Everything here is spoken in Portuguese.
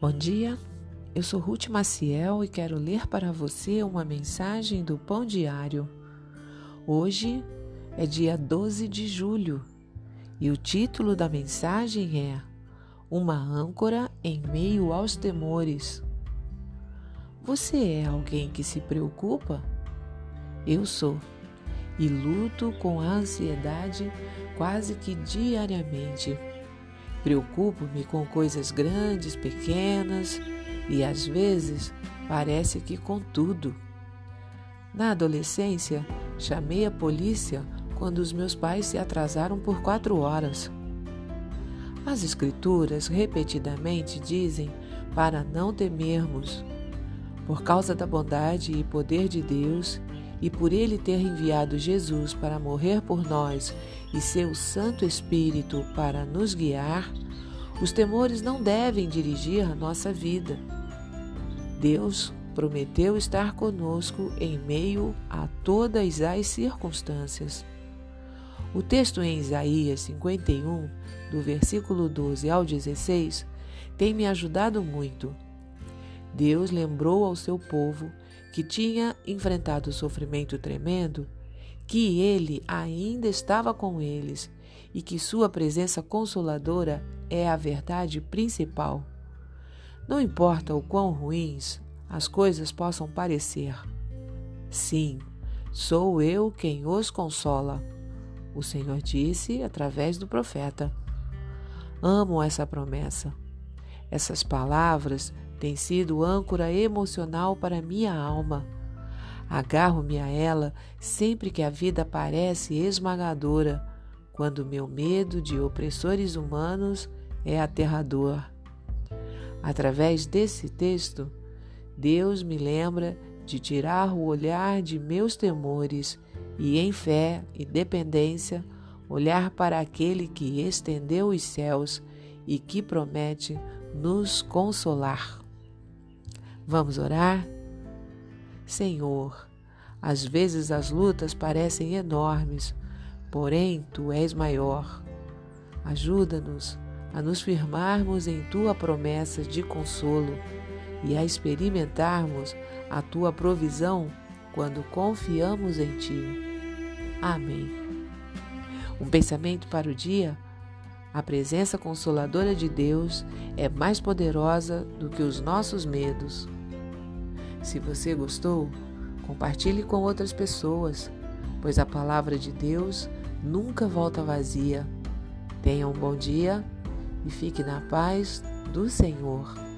Bom dia, eu sou Ruth Maciel e quero ler para você uma mensagem do Pão Diário. Hoje é dia 12 de julho e o título da mensagem é Uma âncora em meio aos temores. Você é alguém que se preocupa? Eu sou e luto com a ansiedade quase que diariamente. Preocupo-me com coisas grandes, pequenas e às vezes parece que com tudo. Na adolescência, chamei a polícia quando os meus pais se atrasaram por quatro horas. As Escrituras repetidamente dizem para não temermos. Por causa da bondade e poder de Deus, e por Ele ter enviado Jesus para morrer por nós e seu Santo Espírito para nos guiar, os temores não devem dirigir a nossa vida. Deus prometeu estar conosco em meio a todas as circunstâncias. O texto em Isaías 51, do versículo 12 ao 16, tem me ajudado muito. Deus lembrou ao seu povo que tinha enfrentado sofrimento tremendo, que ele ainda estava com eles e que sua presença consoladora é a verdade principal. Não importa o quão ruins as coisas possam parecer. Sim, sou eu quem os consola. O Senhor disse através do profeta. Amo essa promessa. Essas palavras têm sido âncora emocional para minha alma. Agarro-me a ela sempre que a vida parece esmagadora, quando meu medo de opressores humanos é aterrador. Através desse texto, Deus me lembra de tirar o olhar de meus temores e, em fé e dependência, olhar para aquele que estendeu os céus e que promete nos consolar. Vamos orar? Senhor, às vezes as lutas parecem enormes, porém tu és maior. Ajuda-nos a nos firmarmos em tua promessa de consolo e a experimentarmos a tua provisão quando confiamos em ti. Amém. Um pensamento para o dia a presença consoladora de Deus é mais poderosa do que os nossos medos. Se você gostou, compartilhe com outras pessoas, pois a palavra de Deus nunca volta vazia. Tenha um bom dia e fique na paz do Senhor.